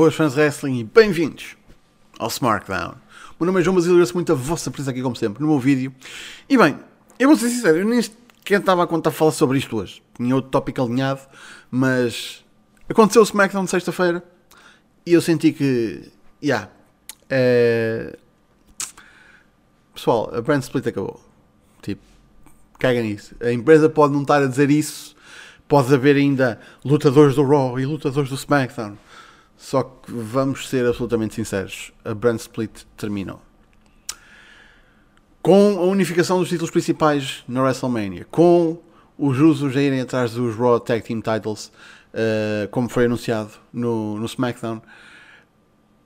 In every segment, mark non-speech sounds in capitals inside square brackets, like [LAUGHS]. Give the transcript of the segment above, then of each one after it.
Boas fãs de wrestling e bem-vindos ao SmackDown. O meu nome é João Basílio e agradeço muito a vossa presença aqui, como sempre, no meu vídeo. E bem, eu vou ser sincero, eu nem estava a contar falar sobre isto hoje. Tinha outro tópico alinhado, mas aconteceu o SmackDown de sexta-feira e eu senti que, já, yeah, é... pessoal, a brand split acabou. Tipo, caga nisso. A empresa pode não estar a dizer isso, pode haver ainda lutadores do Raw e lutadores do SmackDown só que vamos ser absolutamente sinceros: a brand split terminou. Com a unificação dos títulos principais na WrestleMania, com os Usos a irem atrás dos Raw Tag Team Titles, uh, como foi anunciado no, no SmackDown,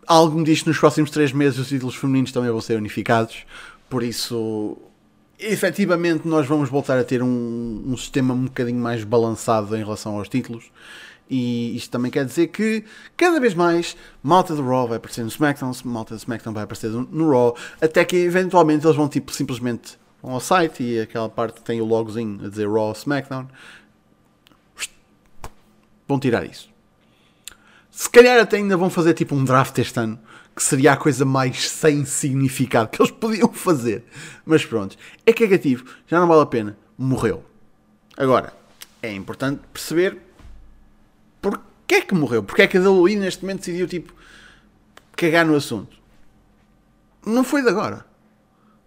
algo me diz que nos próximos 3 meses os títulos femininos também vão ser unificados. Por isso, efetivamente, nós vamos voltar a ter um, um sistema um bocadinho mais balançado em relação aos títulos e isto também quer dizer que cada vez mais malta do Raw vai aparecer no SmackDown, malta do SmackDown vai aparecer no Raw, até que eventualmente eles vão tipo simplesmente vão ao site e aquela parte tem o logozinho a dizer Raw SmackDown. Vão tirar isso. Se calhar até ainda vão fazer tipo um draft este ano, que seria a coisa mais sem significado que eles podiam fazer. Mas pronto, é cagativo, já não vale a pena, morreu. Agora, é importante perceber Porquê é que morreu? Porquê é que a WWE neste momento decidiu tipo cagar no assunto? Não foi de agora.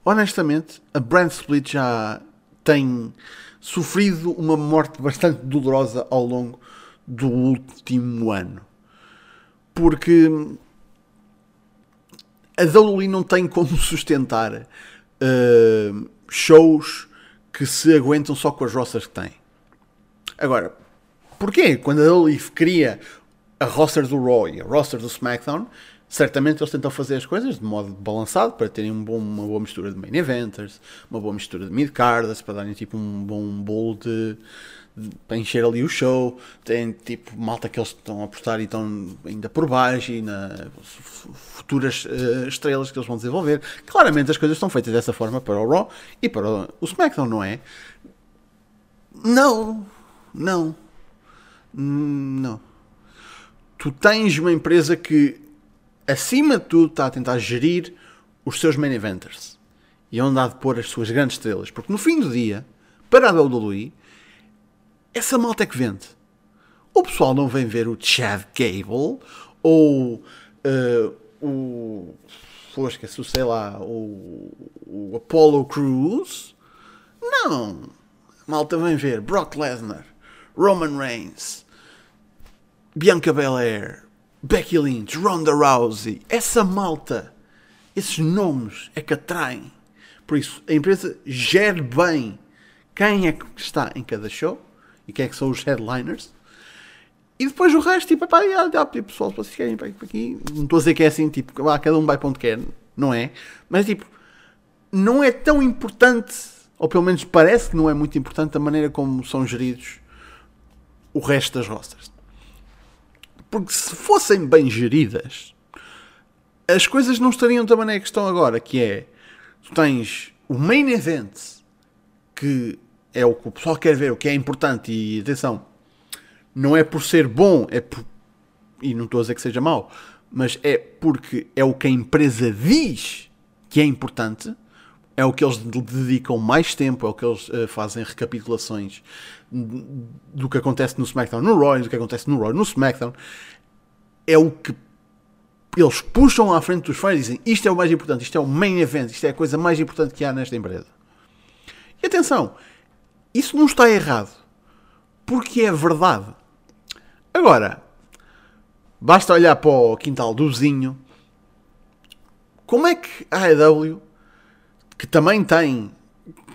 Honestamente, a brand split já tem sofrido uma morte bastante dolorosa ao longo do último ano. Porque a WWE não tem como [LAUGHS] sustentar uh, shows que se aguentam só com as roças que tem. Agora, Porquê? Quando ele cria a roster do Raw e a roster do SmackDown, certamente eles tentam fazer as coisas de modo balançado para terem um bom, uma boa mistura de main eventers, uma boa mistura de mid-carders, para darem tipo um bom bowl de, para encher ali o show. Tem tipo malta que eles estão a apostar e estão ainda por baixo e na futuras uh, estrelas que eles vão desenvolver. Claramente as coisas estão feitas dessa forma para o Raw e para o SmackDown, não é? Não, não. Não. Tu tens uma empresa que, acima de tudo, está a tentar gerir os seus main eventers e onde há de pôr as suas grandes estrelas. Porque no fim do dia, para a WWE, essa malta é que vende. O pessoal não vem ver o Chad Gable ou uh, o. Fosca, sei lá, o, o Apollo Cruz. Não. A malta vem ver Brock Lesnar. Roman Reigns, Bianca Belair, Becky Lynch, Ronda Rousey, essa malta, esses nomes é que atraem. Por isso, a empresa gere bem quem é que está em cada show e quem é que são os headliners. E depois o resto, tipo, pá, já, já, tipo, pessoal, se vocês querem para aqui, não estou a dizer que é assim, tipo, ah, cada um vai para onde quer, não é? Mas, tipo, não é tão importante, ou pelo menos parece que não é muito importante a maneira como são geridos o resto das rosters. Porque se fossem bem geridas, as coisas não estariam da maneira que estão agora, que é tu tens o main event que é o que o pessoal quer ver, o que é importante e atenção, não é por ser bom, é por, e não estou a dizer que seja mau, mas é porque é o que a empresa diz que é importante é o que eles dedicam mais tempo, é o que eles uh, fazem recapitulações do que acontece no SmackDown no Raw, do que acontece no Raw no SmackDown. É o que eles puxam à frente dos fãs e dizem isto é o mais importante, isto é o main event, isto é a coisa mais importante que há nesta empresa. E atenção, isso não está errado, porque é verdade. Agora, basta olhar para o quintal do vizinho. Como é que a AEW que também tem.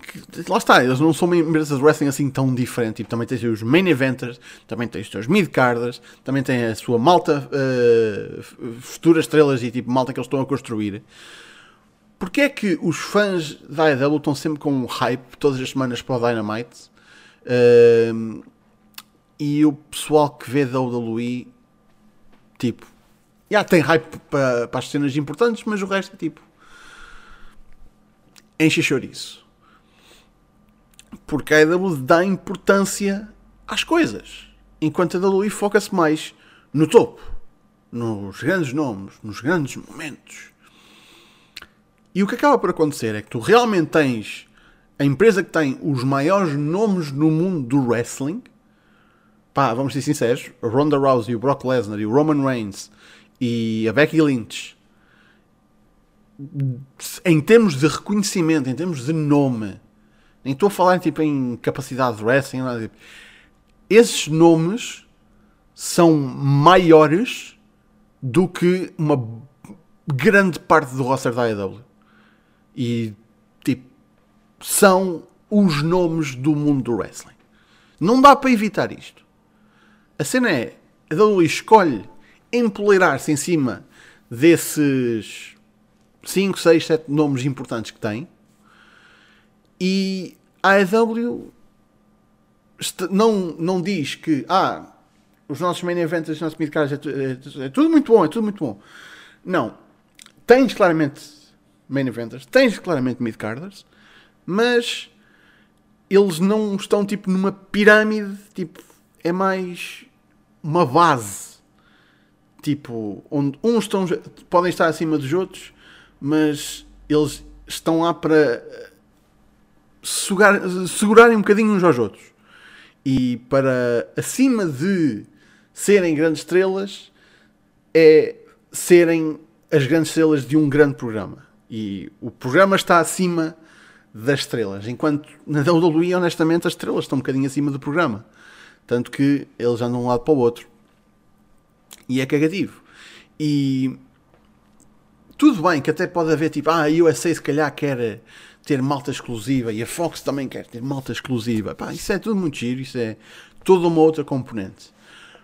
Que, lá está, eles não são uma empresa de wrestling assim tão diferente. Tipo, também tens os main eventers, também tens os teus mid-carders, também tem a sua malta, uh, futuras estrelas e tipo malta que eles estão a construir. Porquê é que os fãs da AEW estão sempre com um hype todas as semanas para o Dynamite uh, e o pessoal que vê da WWE tipo já tem hype para, para as cenas importantes, mas o resto é tipo enche chouriço. Porque a AEW dá importância às coisas, enquanto a WWE foca-se mais no topo. nos grandes nomes, nos grandes momentos. E o que acaba por acontecer é que tu realmente tens a empresa que tem os maiores nomes no mundo do wrestling. Pá, vamos ser sinceros: Ronda Rousey, o Brock Lesnar e o Roman Reigns e a Becky Lynch. Em termos de reconhecimento, em termos de nome, nem estou a falar tipo, em capacidade de wrestling, nada tipo. Esses nomes são maiores do que uma grande parte do roster da AEW. E, tipo, são os nomes do mundo do wrestling. Não dá para evitar isto. A cena é, a WWE escolhe empoleirar-se em cima desses 5, 6, 7 nomes importantes que tem e a AEW não, não diz que ah, os nossos main events, os nossos midcards é, é, é, tudo muito bom, é tudo muito bom. Não. Tens claramente main eventers, tens claramente midcarders, mas eles não estão tipo numa pirâmide, tipo, é mais uma base. Tipo, onde uns estão, podem estar acima dos outros, mas eles estão lá para sugar, segurarem um bocadinho uns aos outros. E para, acima de serem grandes estrelas, é serem as grandes estrelas de um grande programa. E o programa está acima das estrelas. Enquanto na WWE, honestamente, as estrelas estão um bocadinho acima do programa. Tanto que eles andam de um lado para o outro. E é cagativo. E tudo bem que até pode haver tipo, ah, a USA se calhar quer ter malta exclusiva e a Fox também quer ter malta exclusiva. Pá, isso é tudo muito giro, isso é toda uma outra componente.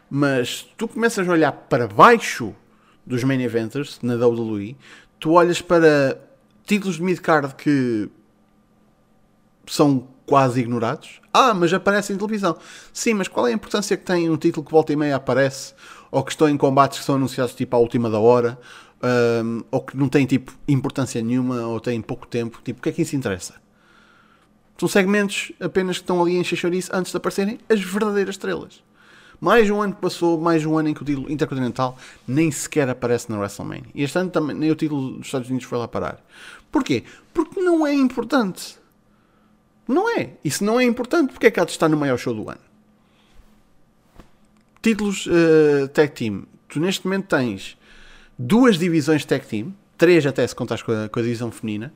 Mas tu começas a olhar para baixo dos main eventers na WWE, tu olhas para títulos de mid-card que são quase ignorados. Ah, mas aparecem em televisão. Sim, mas qual é a importância que tem um título que volta e meia aparece? Ou que estão em combates que são anunciados tipo à última da hora? Um, ou que não tem tipo importância nenhuma, ou tem pouco tempo? Tipo, o que é que isso interessa? São segmentos apenas que estão ali em chachorice antes de aparecerem as verdadeiras estrelas. Mais um ano que passou, mais um ano em que o título intercontinental nem sequer aparece na WrestleMania. E este ano também nem o título dos Estados Unidos foi lá parar. Porquê? Porque não é importante. Não é. E se não é importante, porque é que há de estar no maior show do ano? Títulos uh, tag team. Tu neste momento tens duas divisões tag team, três até se contares com a, com a divisão feminina,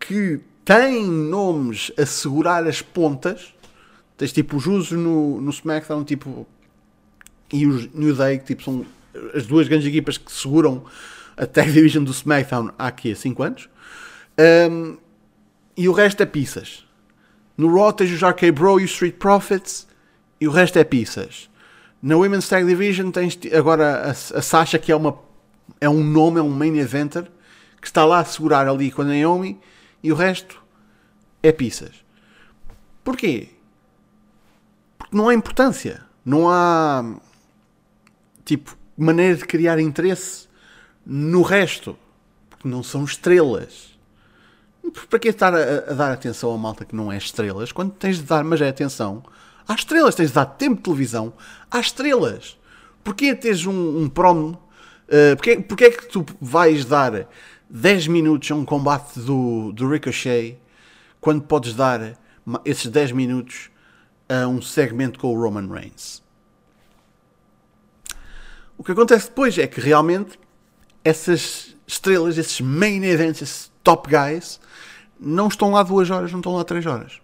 que têm nomes a segurar as pontas. Tens tipo os usos no, no SmackDown, tipo e os New Day, que tipo, são as duas grandes equipas que seguram a Tag Division do SmackDown há aqui há 5 anos. Um, e o resto é pizzas. No Raw tens os RK Bro e os Street Profits e o resto é pizzas. Na Women's Tag Division tens agora a, a Sasha, que é, uma, é um nome, é um main eventer, que está lá a segurar ali com a Naomi e o resto é pizzas. Porquê? Porque não há importância. Não há tipo, maneira de criar interesse no resto. Porque não são estrelas. Para que estar a, a, dar atenção a malta que não é estrelas quando tens de dar, mas é atenção às estrelas, tens de dar tempo de televisão às estrelas. Porquê teres um, um promo? Uh, porquê, porquê é que tu vais dar 10 minutos a um combate do, do Ricochet quando podes dar esses 10 minutos a um segmento com o Roman Reigns? O que acontece depois é que realmente essas estrelas, esses main events, esses top guys, não estão lá duas horas, não estão lá três horas.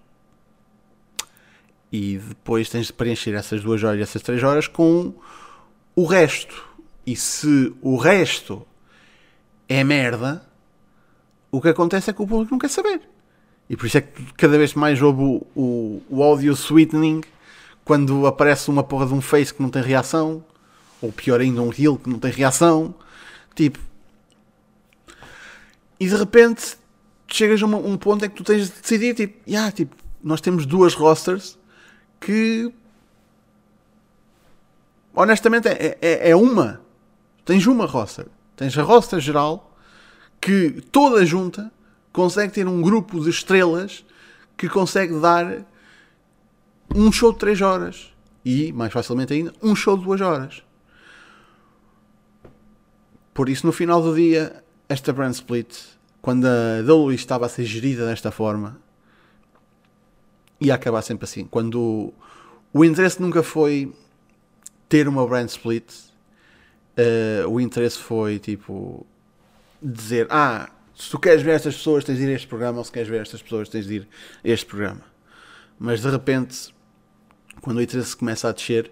E depois tens de preencher essas duas horas e essas três horas com o resto. E se o resto é merda, o que acontece é que o público não quer saber. E por isso é que cada vez mais houve o, o, o audio sweetening quando aparece uma porra de um face que não tem reação ou pior ainda, um heal que não tem reação. Tipo. E de repente chegas a um, ponto em que tu tens de decidir, tipo, yeah, tipo, nós temos duas rosters que honestamente é, é, é uma. Tens uma roster. Tens a roster geral que toda junta consegue ter um grupo de estrelas que consegue dar um show de 3 horas e, mais facilmente ainda, um show de 2 horas. Por isso, no final do dia, esta brand split, quando a WWE estava a ser gerida desta forma, ia acabar sempre assim. Quando o interesse nunca foi ter uma brand split, uh, o interesse foi tipo dizer: Ah, se tu queres ver estas pessoas, tens de ir a este programa, ou se queres ver estas pessoas, tens de ir a este programa. Mas de repente, quando o interesse começa a descer,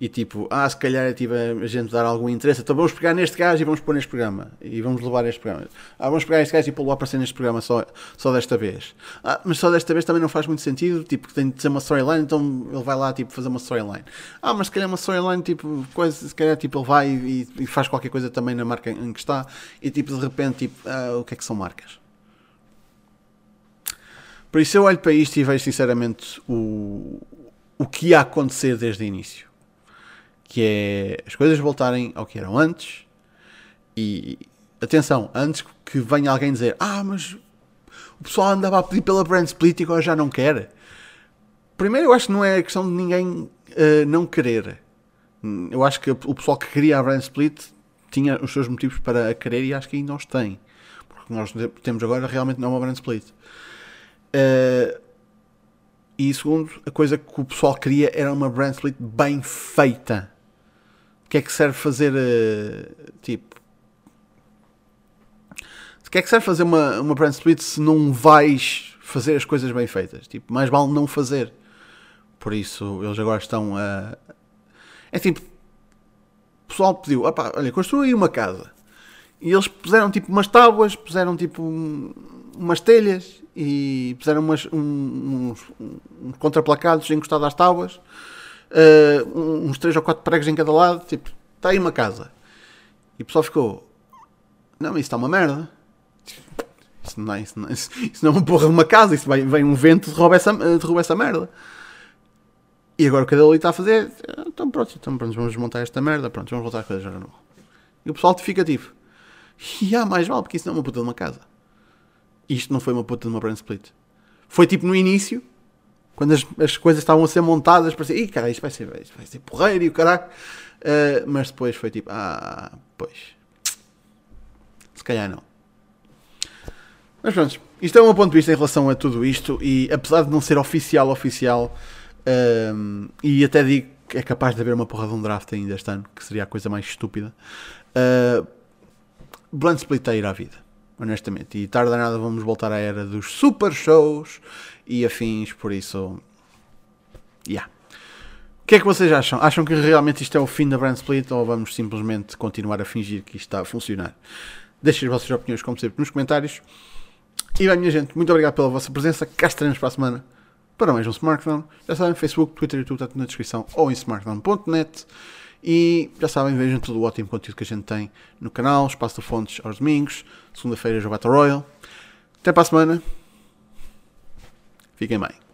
e tipo, ah, se calhar é tipo a gente dar algum interesse, então vamos pegar neste gajo e vamos pôr neste programa e vamos levar este programa. Ah, vamos pegar este gajo e pô-lo a aparecer neste programa só, só desta vez. Ah, mas só desta vez também não faz muito sentido, tipo, tem de ser uma storyline, então ele vai lá tipo fazer uma storyline. Ah, mas se calhar uma storyline, tipo, coisa, se calhar tipo ele vai e, e faz qualquer coisa também na marca em que está e tipo de repente, tipo, ah, o que é que são marcas? Por isso eu olho para isto e vejo sinceramente o, o que ia acontecer desde o início que é as coisas voltarem ao que eram antes e atenção, antes que venha alguém dizer ah, mas o pessoal andava a pedir pela brand split e agora já não quer. Primeiro, eu acho que não é questão de ninguém uh, não querer. Eu acho que o pessoal que queria a brand split tinha os seus motivos para a querer e acho que ainda os tem. Porque nós temos agora realmente não é uma brand split. Uh, e segundo, a coisa que o pessoal queria era uma brand split bem feita que é que serve fazer uh, tipo que é que serve fazer uma, uma brand split se não vais fazer as coisas bem feitas? Tipo mais vale não fazer. Por isso eles agora estão a é tipo o pessoal pediu opá, olha construí uma casa. E eles puseram tipo umas tábuas puseram tipo um, umas telhas e puseram umas, um, uns, uns contraplacados encostados às tábuas uh, uns 3 ou 4 pregos em cada lado, tipo, está aí uma casa. E o pessoal ficou, não, isso está uma merda. Isso não, é, isso, não é, isso não é uma porra de uma casa, isso vai, vem um vento e derruba essa, derruba essa merda. E agora o que ele está a fazer, então pronto, então pronto, vamos montar esta merda, pronto, vamos voltar a coisas não. E o pessoal fica tipo, e há mais vale, porque isso não é uma puta de uma casa. Isto não foi uma puta de uma brand split. Foi tipo no início, quando as, as coisas estavam a ser montadas, parecia, ih, cara, isto vai ser, isto vai ser porreiro e o caralho. Uh, mas depois foi tipo, ah, pois. Se calhar não. Mas pronto, isto é um ponto de vista em relação a tudo isto e apesar de não ser oficial, oficial, um, e até digo que é capaz de haver uma porra de um draft ainda este ano, que seria a coisa mais estúpida, uh, Blunt Split é ir à vida, honestamente. E tarde a nada vamos voltar à era dos super shows e afins, por isso. Yeah. O que é que vocês acham? Acham que realmente isto é o fim da brand split ou vamos simplesmente continuar a fingir que isto está a funcionar? Deixem as vossas opiniões, como sempre, nos comentários. E bem, minha gente, muito obrigado pela vossa presença. Cá estaremos para a semana para mais um Smartphone. Já sabem, Facebook, Twitter e tudo está na descrição ou em smartphone.net. E já sabem, vejam todo o ótimo conteúdo que a gente tem no canal. Espaço de Fontes aos domingos. Segunda-feira, o Battle Royal. Até para a semana. Fiquem bem.